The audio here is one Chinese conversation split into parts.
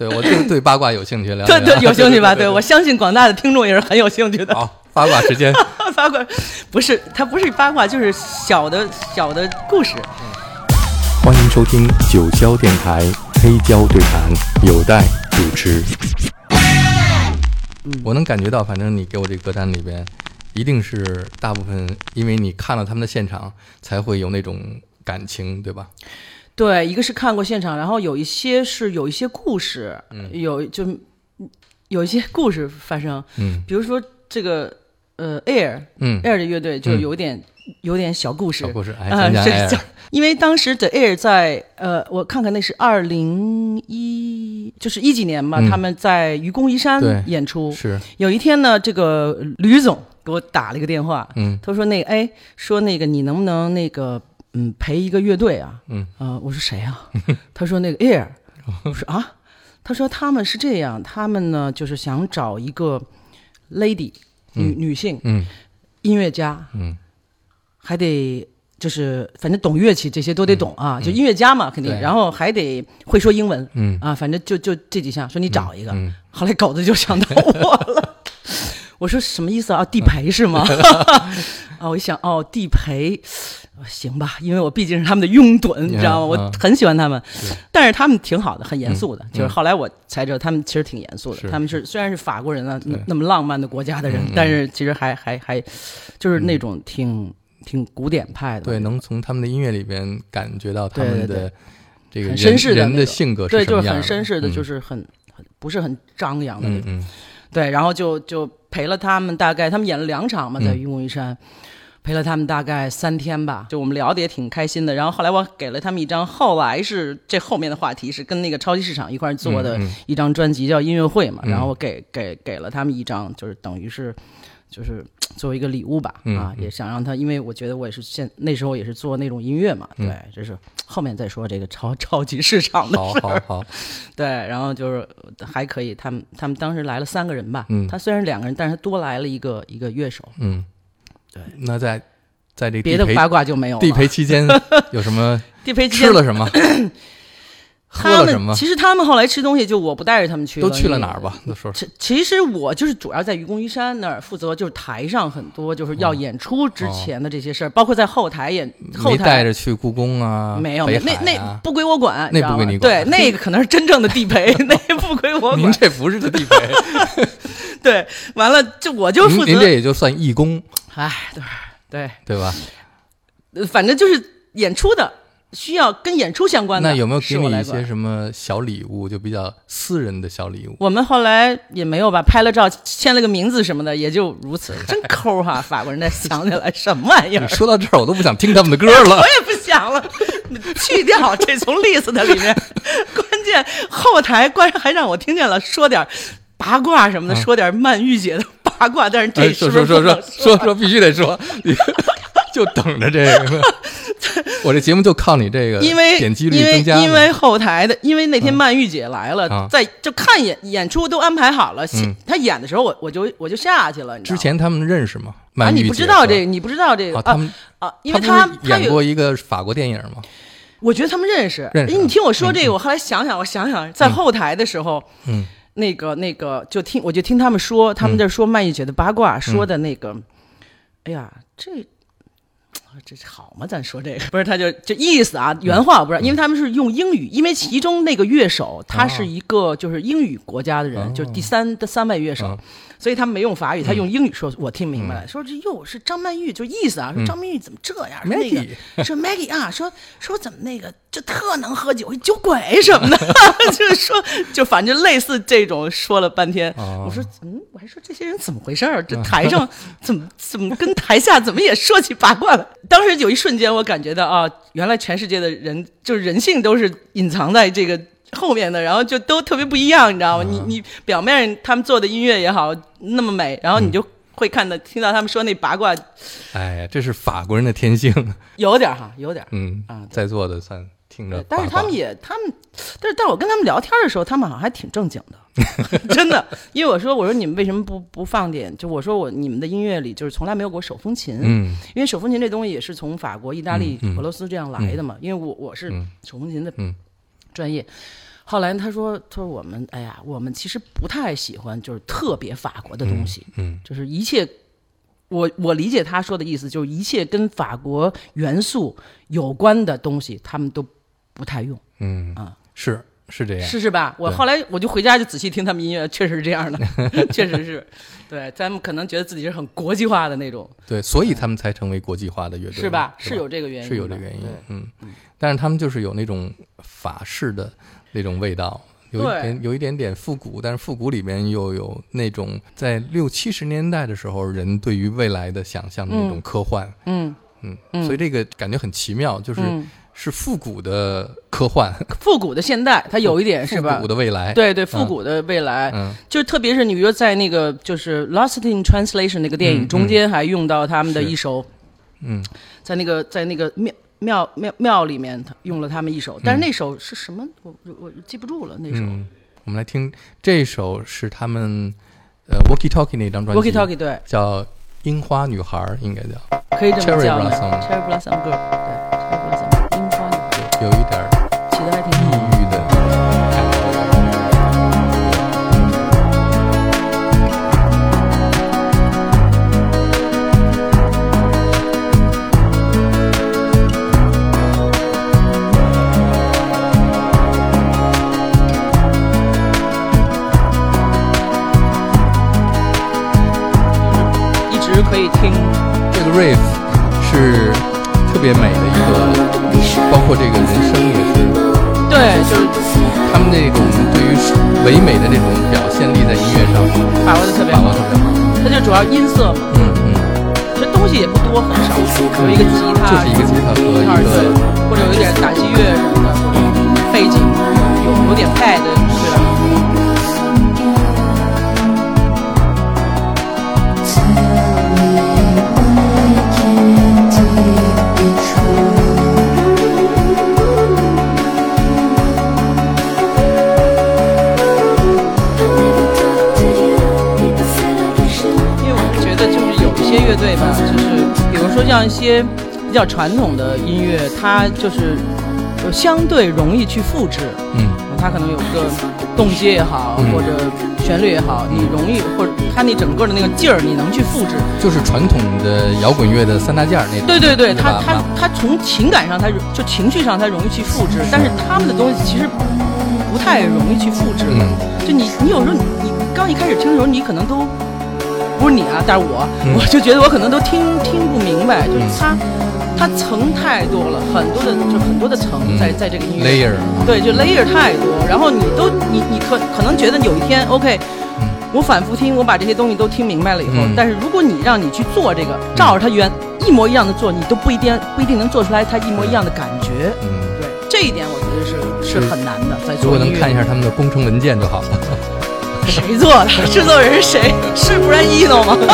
对我就对八卦有兴趣，了对对，有兴趣吧？对，我相信广大的听众也是很有兴趣的。好，八卦时间，八卦不是，它不是八卦，就是小的小的故事。欢迎收听九霄电台黑胶对谈，有待主持。我能感觉到，反正你给我这个歌单里边，一定是大部分因为你看了他们的现场，才会有那种感情，对吧？对，一个是看过现场，然后有一些是有一些故事，有就有一些故事发生，嗯。比如说这个呃 Air，嗯。Air 的乐队就嗯。有点、有点小故事，小故事哎啊讲讲是 Air 因为当时 The Air 在呃，我看看那是二零一，就是一几年吧，嗯。他们在愚公移山演出。是，有一天呢，这个吕总给我打了一个电话，嗯。他说那个哎，说那个你能不能那个嗯陪一个乐队啊？嗯啊、我说谁啊？他说那个 Air，我说啊，他说他们是这样，他们呢就是想找一个 lady 女、女性嗯音乐家，嗯还得就是反正懂乐器这些都得懂啊，就音乐家嘛肯定，然后还得会说英文嗯啊，反正就就这几项，说你找一个，嗯后来狗子就想到我了。我说什么意思啊？地陪是吗？啊，我一想，哦，地陪，行吧，因为我毕竟是他们的拥趸，你知道吗？嗯我很喜欢他们，但是他们挺好的，很严肃的。嗯就是后来我才知道，他们其实挺严肃的。他们是虽然是法国人啊，那那么浪漫的国家的人，但是其实还还还就是那种挺挺古典派的。对，能从他们的音乐里边感觉到他们的这个很绅士的人的性格对，就是很绅士的，嗯就是很很不是很张扬的那种。对，然后就就陪了他们，大概他们演了两场嘛，在嗯愚公移山，陪了他们大概三天吧。就我们聊的也挺开心的。然后后来我给了他们一张，后来是这后面的话题是跟那个超级市场一块儿做的一张专辑，叫音乐会嘛。嗯然后我给给给了他们一张，就是等于是。就是作为一个礼物吧，嗯啊，嗯也想让他，因为我觉得我也是现那时候也是做那种音乐嘛，嗯对，这是后面再说这个超超级市场的好事儿。好好，对，然后就是还可以，他们他们当时来了三个人吧，嗯他虽然两个人，但是他多来了一个一个乐手，嗯，对。那在在这别的地陪八卦就没有了。地陪期间 有什么地陪期间吃了什么，喝 他们了什么，其实他们后来吃东西，就我不带着他们去了，都去了哪儿吧？都说说。其其实我就是主要在愚公移山那儿负责，就是台上很多就是要演出之前的这些事儿，包括在后台演后台没带着去故宫啊？没有，北那那不归我管，那不归你管对，那个可能是真正的地陪，那不归我管您。这不是个地陪，对，完了就我就负责您这，也就算义工，哎，对对。对吧？呃反正就是演出的，需要跟演出相关的。那有没有给你一些什么小礼物，就比较私人的小礼物？我们后来也没有吧，拍了照，签了个名字什么的，也就如此。真抠哈，法国人在想起来什么玩意儿，说到这儿，我都不想听他们的歌了 我。也不想了，去掉这从 list 里面。关键后台关还让我听见了，说点八卦什么的，说点曼玉姐的八卦，但是这说说说说说说，必须得说，你 就等着这个。我这节目就靠你这个因为点击率因为增加嘛因为后台的，因为那天曼玉姐来了，啊在就看演演出都安排好了，嗯她演的时候我我就我就下去了。你知道吗之前他们认识吗？啊，曼玉你不知道这个，你不知道这个啊，他们啊，因为他他演过一个法国电影吗？我觉得他们认识。认识哎，你听我说这个，我后来想想，我想想，在后台的时候，嗯，那个那个就听我就听他们说，他们在说曼玉姐的八卦，说的那个，哎呀，这。这好吗？咱说这个不是，他就就意思啊，原话我不知道，因为他们是用英语，因为其中那个乐手他是一个就是英语国家的人，哦。就是第三的三位乐手，嗯所以他没用法语，他用英语说，我听明白了，说这哟是张曼玉，就意思啊，说张曼玉怎么这样？说那个 Maggie 说 Maggie 啊，说说怎么那个就特能喝酒，酒鬼什么的，就是说就反正类似这种说了半天，哦我说嗯，我还说这些人怎么回事儿？这台上 怎么怎么跟台下怎么也说起八卦了？当时有一瞬间，我感觉到啊，原来全世界的人就是人性都是隐藏在这个。后面的，然后就都特别不一样，你知道吗？你你表面他们做的音乐也好，那么美，然后你就会看到听到他们说那八卦，哎呀，这是法国人的天性。有点哈，有点。嗯啊，在座的算听着，但是他们也，他们，但是但我跟他们聊天的时候，他们好像还挺正经的，真的。因为我说，我说你们为什么不不放点？就我说我你们的音乐里就是从来没有过手风琴，嗯因为手风琴这东西也是从法国、意大利、嗯嗯俄罗斯这样来的嘛。因为我我是嗯手风琴的嗯专业。后来他说：“他说我们，哎呀，我们其实不太喜欢就是特别法国的东西，嗯就是一切，我我理解他说的意思，就是一切跟法国元素有关的东西，他们都不太用，嗯。啊是是这样，是是吧？我后来我就回家就仔细听他们音乐，确实是这样的，确实是，对，咱们可能觉得自己是很国际化的那种，对，所以他们才成为国际化的乐队，是吧？是有这个原因，是有这个原因，嗯，但是他们就是有那种法式的那种味道，有一点有一点点复古，但是复古里面又有那种在六七十年代的时候人对于未来的想象的那种科幻，嗯。嗯，嗯所以这个感觉很奇妙，就是、嗯，是复古的科幻，复古的现代，它有一点是吧？复古？的未来，，对对，复古的未来，嗯，就特别是你比如说在那个就是《Lost in Translation》那个电影嗯中间，还用到他们的一首，嗯，在那个在那个庙庙庙庙里面他用了他们一首，但是那首是什么？我我我记不住了那首。嗯，我们来听这首是他们呃 Walkie Talkie 那张专辑。Walkie Talkie 对，叫《樱花女孩》，应该叫。可以这么叫的 Blossom Cherry Blossom Girl，对可以听，这个 riff 是特别美的一个，包括这个人声也是，对，就是他们那种对于唯美的那种表现力在音乐上把握的特别好把握特。别好。它就主要音色嘛，嗯嗯，这东西也不多，很少，有一个吉他，就是一个吉他和一个，或者有一点打击乐什么的，背景有有点 pad，队吧，就是比如说像一些比较传统的音乐，它就是就相对容易去复制，嗯。它可能有个动机也好，嗯。或者旋律也好，你容易或者它那整个的那个劲儿，你能去复制。就是传统的摇滚乐的三大件儿那种。对对对，它它它从情感上，它就情绪上，它容易去复制，但是他们的东西其实不太容易去复制。嗯。就你你有时候你你刚一开始听的时候，你可能都不是你啊，但是我、嗯。我就觉得我可能都听听不明白，就是它它层太多了，很多的就很多的层嗯。在在这个音乐。layer，对，就 layer 太多，然后你都你你可可能觉得有一天 OK，、嗯。我反复听，我把这些东西都听明白了以后，嗯。但是如果你让你去做这个，照着它原一模一样的做，你都不一定不一定能做出来它一模一样的感觉。嗯，对，这一点我觉得是是是。很难的，在如果能。看一下他们的工程文件就好了。谁做的，制作人是谁？是 Brian Eno 吗？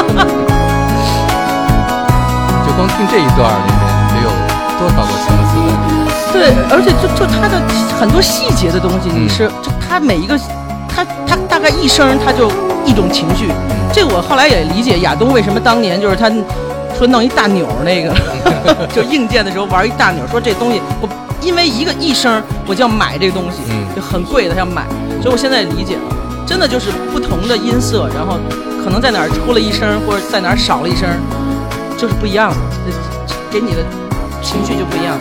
就光听这一段里面得有多少个层次在里面？对，而且就就他的很多细节的东西，嗯你是就他每一个，他他大概一声他就一种情绪。这个我后来也理解亚东为什么当年就是他说弄一大钮那个，就硬件的时候玩一大钮，说这东西我因为一个一声我就要买这个东西，嗯就很贵的要买，所以我现在理解了，真的就是不同的音色，然后可能在哪儿出了一声，或者在哪儿少了一声，就是不一样的，给你的情绪就不一样。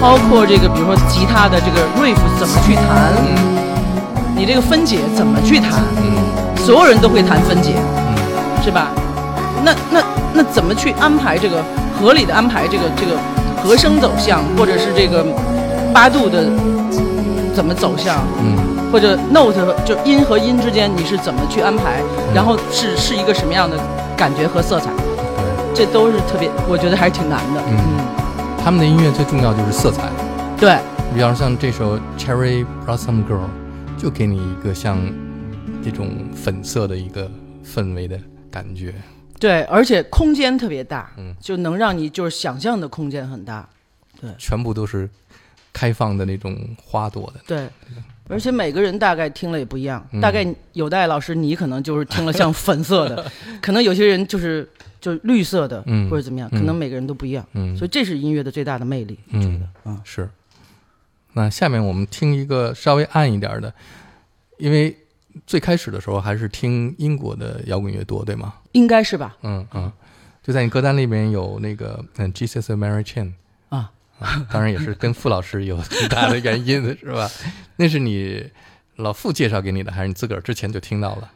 包括这个，比如说吉他的这个 riff 怎么去弹，你这个分解怎么去弹，所有人都会弹分解，是吧？那那那怎么去安排这个合理的安排这个这个和声走向，或者是这个八度的怎么走向，嗯或者 note 就音和音之间你是怎么去安排，然后是是一个什么样的感觉和色彩，对，这都是特别，我觉得还是挺难的。嗯他们的音乐最重要就是色彩。对。比方像这首《Cherry Blossom Girl》，就给你一个像这种粉色的一个氛围的感觉。对，而且空间特别大，嗯就能让你就是想象的空间很大。对全部都是开放的那种花朵的。对，而且每个人大概听了也不一样，嗯大概有代老师你可能就是听了像粉色的，可能有些人就是就是绿色的，嗯或者怎么样，嗯可能每个人都不一样，嗯所以这是音乐的最大的魅力。嗯嗯是。那下面我们听一个稍微暗一点的，因为最开始的时候还是听英国的摇滚乐多，对吗？应该是吧？嗯嗯，就在你歌单里面有那个嗯 Jesus and Mary Chain 啊啊，当然也是跟傅老师有很大的原因的，是吧？那是你老傅介绍给你的，还是你自个儿之前就听到了？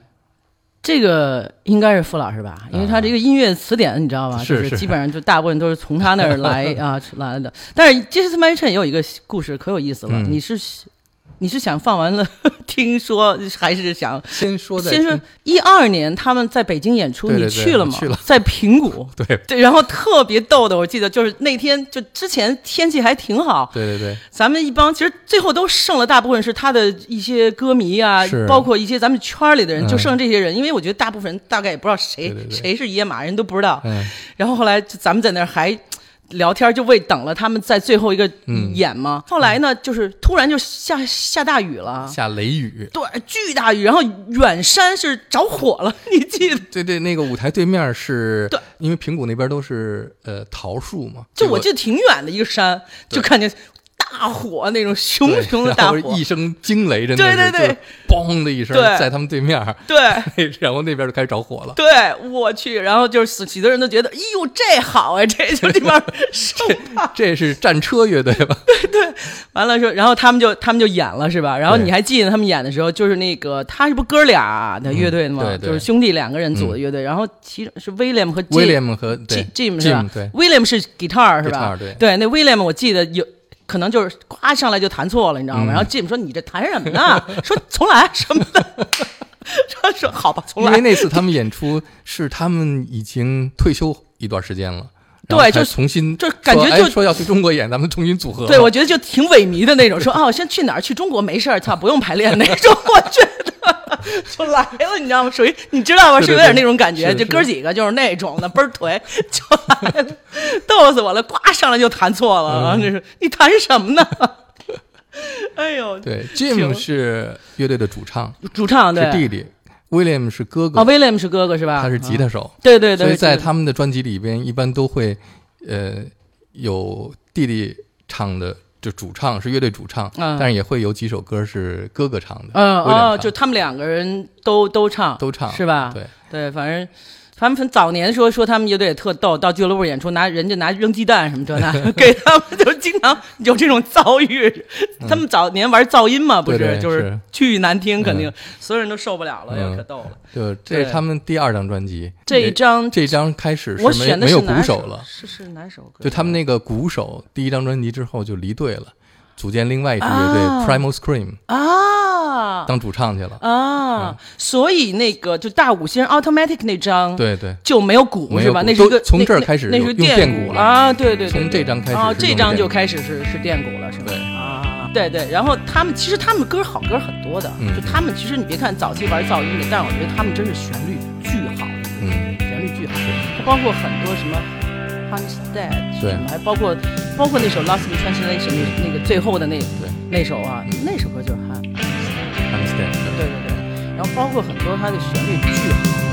这个应该是傅老师吧，因为他这个音乐词典你知道吧，就是基本上就大部分都是从他那儿来啊来的。但是《Jesus m a r i a n 也有一个故事可有意思了，嗯你是你是想放完了 听说，还是想先说再先说一二年他们在北京演出，对对对你去了吗？去了。在平谷。对。对，然后特别逗的，我记得就是那天就之前天气还挺好，对对对，咱们一帮其实最后都剩了大部分是他的一些歌迷啊，包括一些咱们圈儿里的人，嗯。就剩这些人。因为我觉得大部分人大概也不知道谁谁是野马，人都不知道。嗯。然后后来就咱们在那儿还聊天，就为等了他们在最后一个嗯演吗。后来呢，就是突然就下下大雨了。下雷雨，对，巨大雨，然后远山是着火了，你记得？对对，那个舞台对面是，对，因为平谷那边都是呃桃树嘛，就我记得挺远的一个山，就看见大火那种熊熊的大火，一声惊雷，真的对对对嘣的一声，对在他们对面，对。然后那边就开始着火了。对，我去，然后就是死许多人都觉得，哎呦，这好啊，这就这边 受怕。这是战车乐队吧？对对完了说，然后他们就他们就演了，是吧？然后你还记得他们演的时候，就是那个他是不哥俩的乐队的吗？嗯对对就是兄弟两个人组的乐队。然后其中是威廉和廉和对 Jim 是吧？对，William 是 guitar 是吧 Guitar，对那威廉我记得有。可能就是呱上来就弹错了，你知道吗？嗯然后 Jim 说：“你这弹什么呢？” 说重来什么的。他 说好吧，重来。因为那次他们演出是他们已经退休一段时间了，对就重新就感觉就说哎说要去中国演，咱们重新组合。对，我觉得就挺萎靡的那种，说啊，我先去哪儿？去中国没事儿，操，不用排练那种。我觉得 就来了，你知道吗？属于你知道吗？是有点那种感觉，就哥几个就是那种的，倍儿颓，就来了，逗死我了！呱上来就弹错了，啊！这是你弹什么呢？哎呦，对，Jim 是乐队的主唱，主唱对是弟弟，William 是哥哥哦，，威廉是哥哥是吧？他是吉他啊，手，对对对，所以在他们的专辑里边，一般都会呃有弟弟唱的，就主唱是乐队主唱，嗯。但是也会有几首歌是哥哥唱的，嗯哦，就他们两个人都都唱。都唱是吧？对，对，反正他们早年说说他们乐队也特逗，到俱乐部演出拿人家拿扔鸡蛋什么这那，给他们就经常有这种遭遇。他们早年玩噪音嘛，不对对就是是。巨难听，肯定嗯。所有人都受不了了，嗯。也可逗了。就这是他们第二张专辑，这一张这张开始我是没选的是没有鼓手了，是是哪首歌？就他们那个鼓手第一张专辑之后就离队了，组建另外一支乐队、啊。Primal Scream 啊当主唱去了。啊，所以那个就大五星 Automatic 那张对对，就没有鼓是吧？那是一个从这儿开始那是电电鼓了啊！对对对，从这张开始啊，这张就开始是是电鼓了，是吧？对啊，对对。然后他们其实他们歌好歌很多的，嗯就他们其实你别看早期玩噪音的，但是我觉得他们真是旋律巨好，嗯，旋律巨好。它包括很多什么 Hampstead 对什么，还包括包括那首 Lost in Translation 那那个最后的那对那首啊，那首歌就是然后包括很多它的旋律巨好。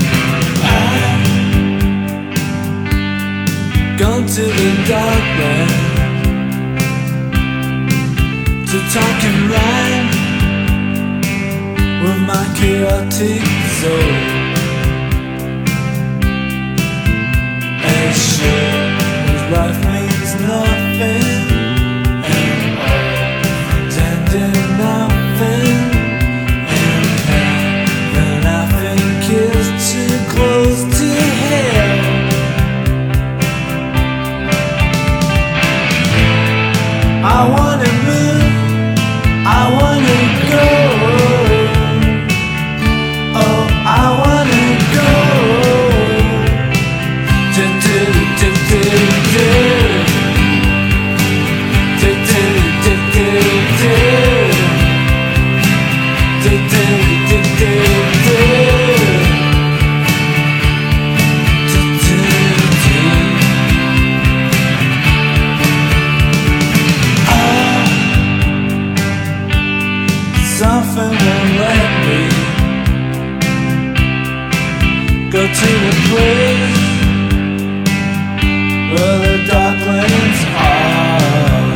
when it's hard.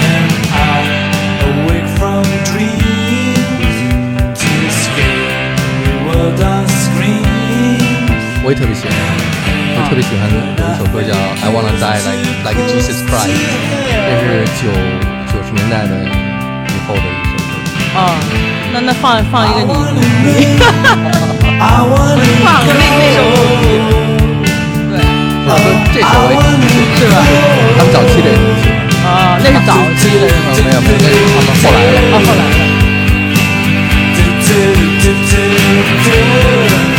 And I awake from dreams to escape the world on screens. 我也特别喜欢，我特别喜欢有一首歌叫《I Wanna Die Like Like Jesus Christ》，这是九九十年代的以后的一首歌。啊，那那放放一个 I 你 wanna live, I wanna 放个那那首go. 对 这首我是吧？他们早期的也挺喜欢。啊，那是早期的没有没有，那是他们后来的。啊，后来的。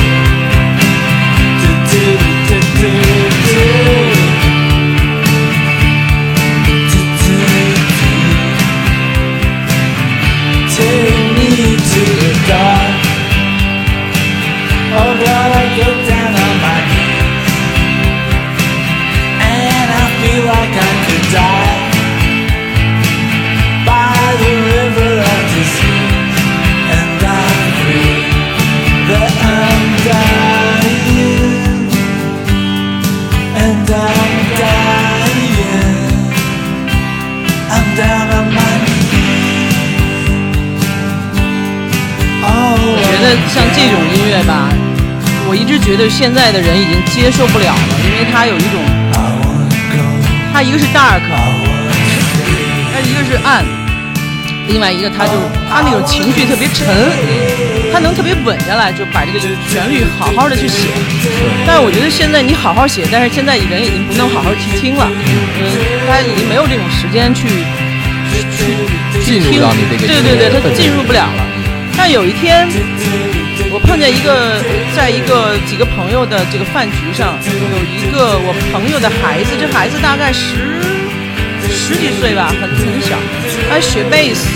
现在的人已经接受不了了，因为它有一种.它一个是 dark，它一个是暗，另外一个它就它那种情绪特别沉，它能特别稳下来，就把这个旋律好好的去写。但是我觉得现在你好好写，但是现在人已经不能好好去听了，嗯，他已经没有这种时间去去去进入听到你这个对对对，他进入不了了。但有一天，我碰见一个，在一个几个朋友的这个饭局上，有一个我朋友的孩子，这孩子大概十十几岁吧，很很小，他学贝斯。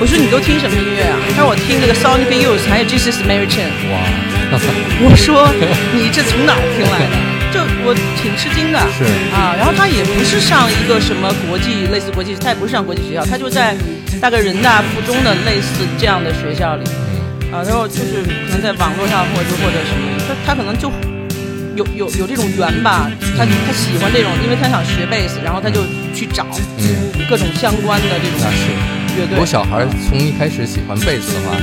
我说你都听什么音乐啊？他说我听那个 Sonic Youth，还有 Jesus Mary Chain。哇，我说 你这从哪儿听来的？就我挺吃惊的，是啊，然后他也不是上一个什么国际类似国际，他也不是上国际学校，他就在大概人大附中的类似这样的学校里，啊，然后就是可能在网络上或者或者什么，他他可能就有有有这种缘吧，他他喜欢这种，因为他想学贝斯，然后他就去找嗯，各种相关的这种。乐队如果，小孩从一开始喜欢贝斯的话，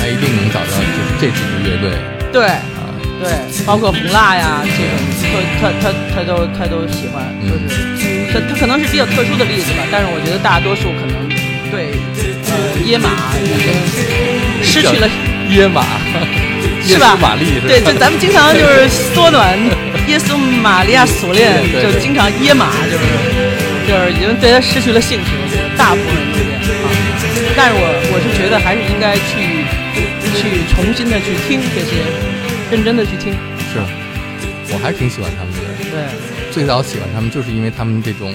他一定能找到就是这几支乐队对。啊。对，包括红蜡呀这种，他他他他都他都喜欢，就是他他可能是比较特殊的例子吧，但是我觉得大多数可能对呃耶马失去了，耶马，是吧耶稣玛丽是吧对，就咱们经常就是缩短 耶稣玛利亚锁链，就经常耶马，就是就是已经对他失去了兴趣，我觉得大部分人都这样啊。但是我我是觉得还是应该去去重新的去听这些，认真的去听，是，我还是挺喜欢他们的。对。最早喜欢他们就是因为他们这种，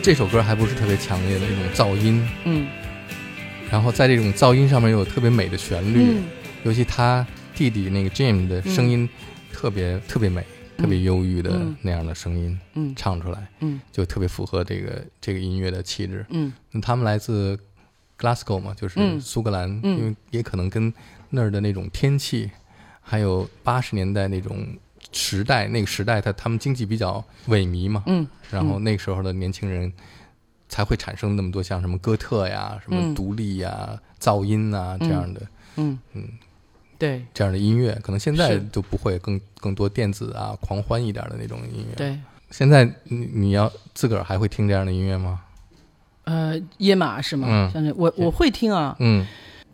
这首歌还不是特别强烈的那种噪音，嗯然后在这种噪音上面又有特别美的旋律，嗯。尤其他弟弟那个 Jim 的声音特别、特别美，特别忧郁的嗯那样的声音、嗯。唱出来，嗯。就特别符合这个这个音乐的气质。嗯。那他们来自 Glasgow 嘛，就是嗯。苏格兰，嗯。因为也可能跟那儿的那种天气，还有八十年代那种时代，那个时代他他们经济比较萎靡嘛，嗯。然后那个时候的年轻人才会产生那么多像什么哥特呀、什么嗯。独立呀、噪音啊这样的、嗯嗯。对。这样的音乐，可能现在是就不会更更多电子啊、狂欢一点的那种音乐。，对，现在你你要自个儿还会听这样的音乐吗？呃，野马是吗？嗯。像这我我会听啊，嗯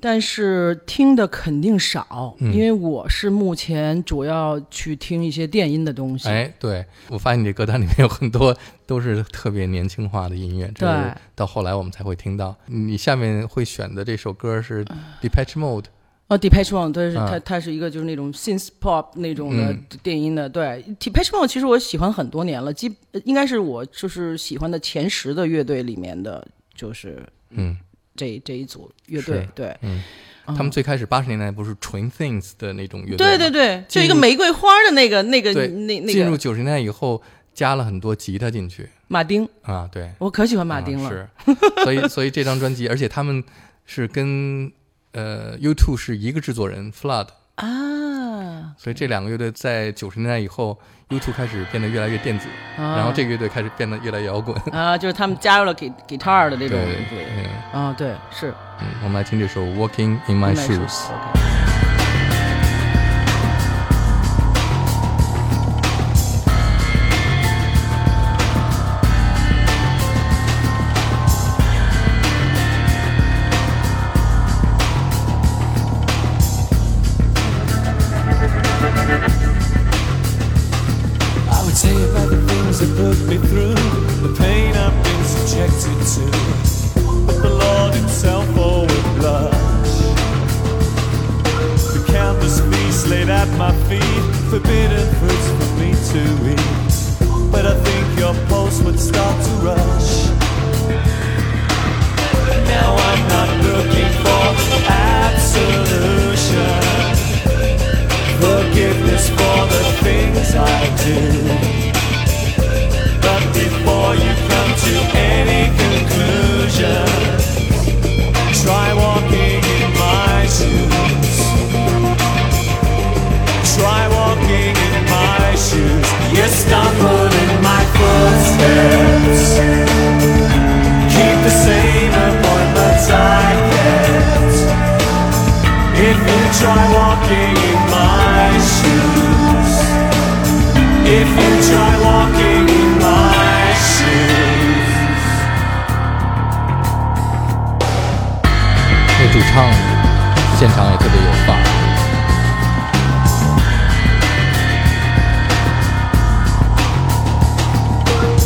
但是听的肯定少，嗯。因为我是目前主要去听一些电音的东西。哎，对我发现你这歌单里面有很多都是特别年轻化的音乐，这是对。到后来我们才会听到。你下面会选的这首歌是嗯。Depeche Mode，哦，Depeche Mode，它，是啊它它是一个就是那种 synth pop 那种的嗯。电音的。对，Depeche Mode 其实我喜欢很多年了，基呃应该是我就是喜欢的前十的乐队里面的，就是嗯这这一组乐队。对，嗯，嗯他们最开始八十年代不是 Twin Things 的那种乐队对对对，就一个玫瑰花的那个那个那那个进入九十年代以后加了很多吉他进去马丁，啊，对，我可喜欢马丁了。啊是，所以所以这张专辑，而且他们是跟呃 U2 是一个制作人 Flood，啊，所以这两个乐队在九十年代以后，U2 开始变得越来越电子，啊。然后这个乐队开始变得越来越摇滚。啊，就是他们加入了给 guitar 的这种，啊，对，是。嗯，我们来听这首《Walking in My Shoes》。Start to rush. Now I'm not looking for absolution forgiveness for the things I do. But before you come to any conclusion, try walking in my shoes. Try walking in my shoes. You stumble try walking in my shoes, if you try walking in my shoes, 那主唱现场也特别有范儿。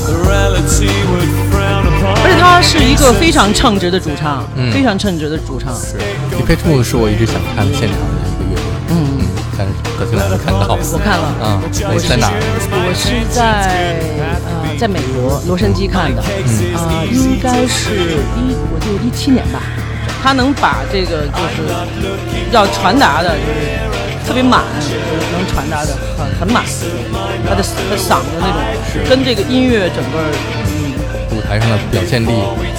the reality would frown upon. 而且他是一个非常称职的主唱，非常称职的主唱。Depeche Mode 是我一直想看现场的一个乐队，嗯嗯，但是可惜还没看到。我看了，啊，我在哪儿？我是在呃，在美国洛杉矶看的，啊、应该是一，我记得一七年吧。他能把这个就是要传达的，就是特别满，就是能传达的很很满，他的他嗓子那种跟这个音乐整个舞台上的表现力，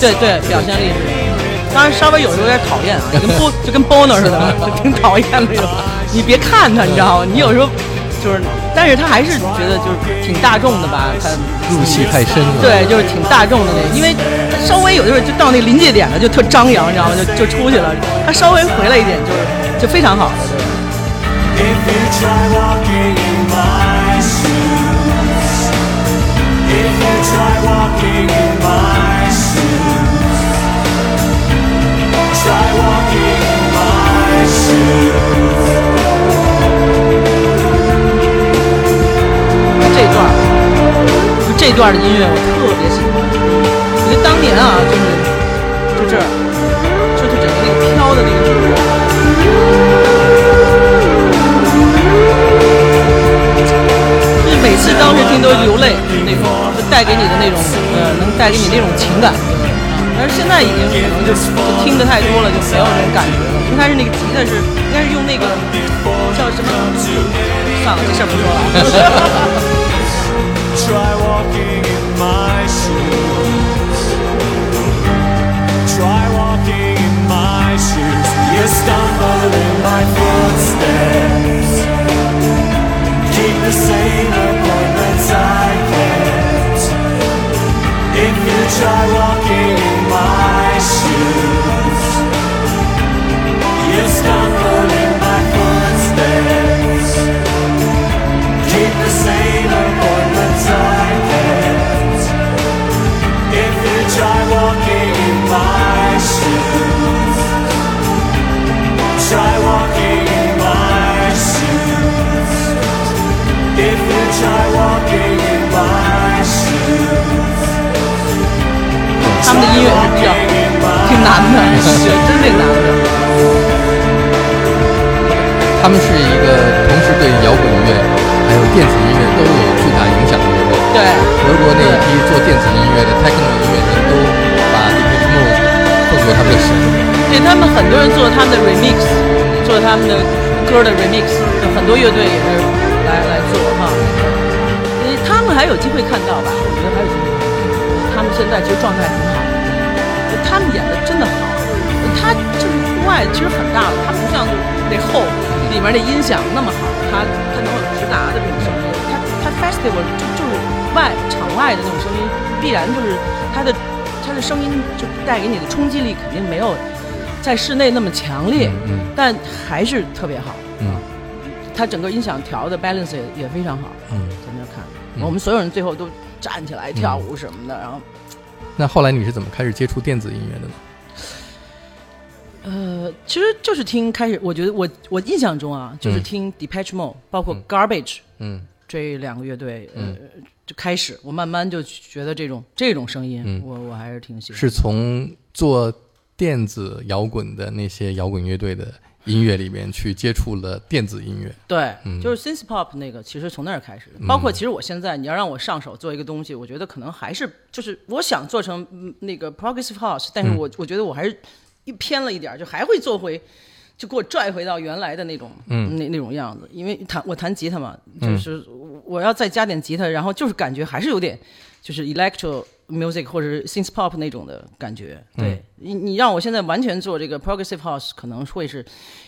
对对，表现力是。当然稍微有时候有点讨厌啊，就跟 bo 就跟 Boner 似的，就挺讨厌那种。你别看他，你知道吗？你有时候就是，但是他还是觉得就是挺大众的吧，他入戏太深了。对，就是挺大众的那个，因为他稍微有的时候就到那个临界点了，就特张扬，你知道吗？就就出去了。他稍微回来一点，就是就非常好的，对。If you try walking in my 这段儿，就这段的音乐我特别喜欢。我觉得当年啊，就是就这儿，就就整个那个飘的那个次当时听都流泪那种，就带给你的那种呃，能带给你那种情感。但是现在已经可能就就听的太多了，就没有那种感觉了。应该是那个吉他是应该是用那个叫什么？算了，这事儿不说了。try walking in my shoes, you stumble 难的，是真挺难的。他们是一个同时对摇滚乐还有电子音乐都有巨大影响的乐队。对，德国那一批做电子音乐的 techno 音乐人都把 Depeche Mode 奉作他们的神。对他们很多人做他们的 remix，做他们的歌的 remix，有很多乐队也是来来做哈。呃，他们还有机会看到吧？我觉得还有机会。他们现在其实状态很好的，他们演的真的好。他就是户外其实很大了，它不像那后，里面的音响那么好，它它能有直达的这种声音，它它 festival 就就是外场外的那种声音，必然就是它的它的声音就带给你的冲击力肯定没有在室内那么强烈，嗯但还是特别好。嗯它整个音响调的 balance 也也非常好，嗯。在那看，嗯我们所有人最后都站起来跳舞什么的，然后那后来你是怎么开始接触电子音乐的呢？呃，其实就是听开始，我觉得我我印象中啊，就是嗯。听 Depeche Mode，包括嗯。Garbage 嗯。这两个乐队，呃嗯，就开始我慢慢就觉得这种这种声音，嗯。我我还是挺喜欢。是从做电子摇滚的那些摇滚乐队的音乐里面去接触了电子音乐。对，嗯。就是 synth pop 那个，其实从那儿开始包括其实我现在你要让我上手做一个东西，我觉得可能还是就是我想做成嗯那个 progressive house，但是嗯。我、我觉得我还是一偏了一点儿，就还会做回。就给我拽回到原来的那种，嗯那那种样子。因为弹我弹吉他嘛，嗯就是我要再加点吉他，然后就是感觉还是有点，就是 electro music 或者是 synth pop 那种的感觉。嗯对你，你让我现在完全做这个 progressive house，可能会是，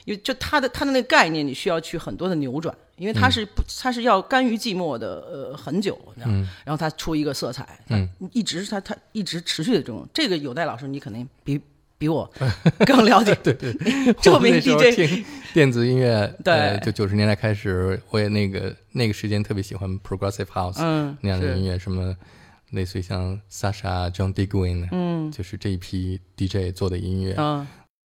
因为就它的它的那个概念，你需要去很多的扭转，因为它是不，它是要甘于寂寞的，呃，很久，嗯然后它出一个色彩，嗯一直它它一直持续的这种，这个有待老师你肯定比比我 更了解，对 对，著 名 DJ，听电子音乐，对。呃就九十年代开始，我也那个那个时间特别喜欢 progressive house、嗯，那样的音乐，什么类似于像 Sasha、John Digwin，嗯。就是这一批 DJ 做的音乐，嗯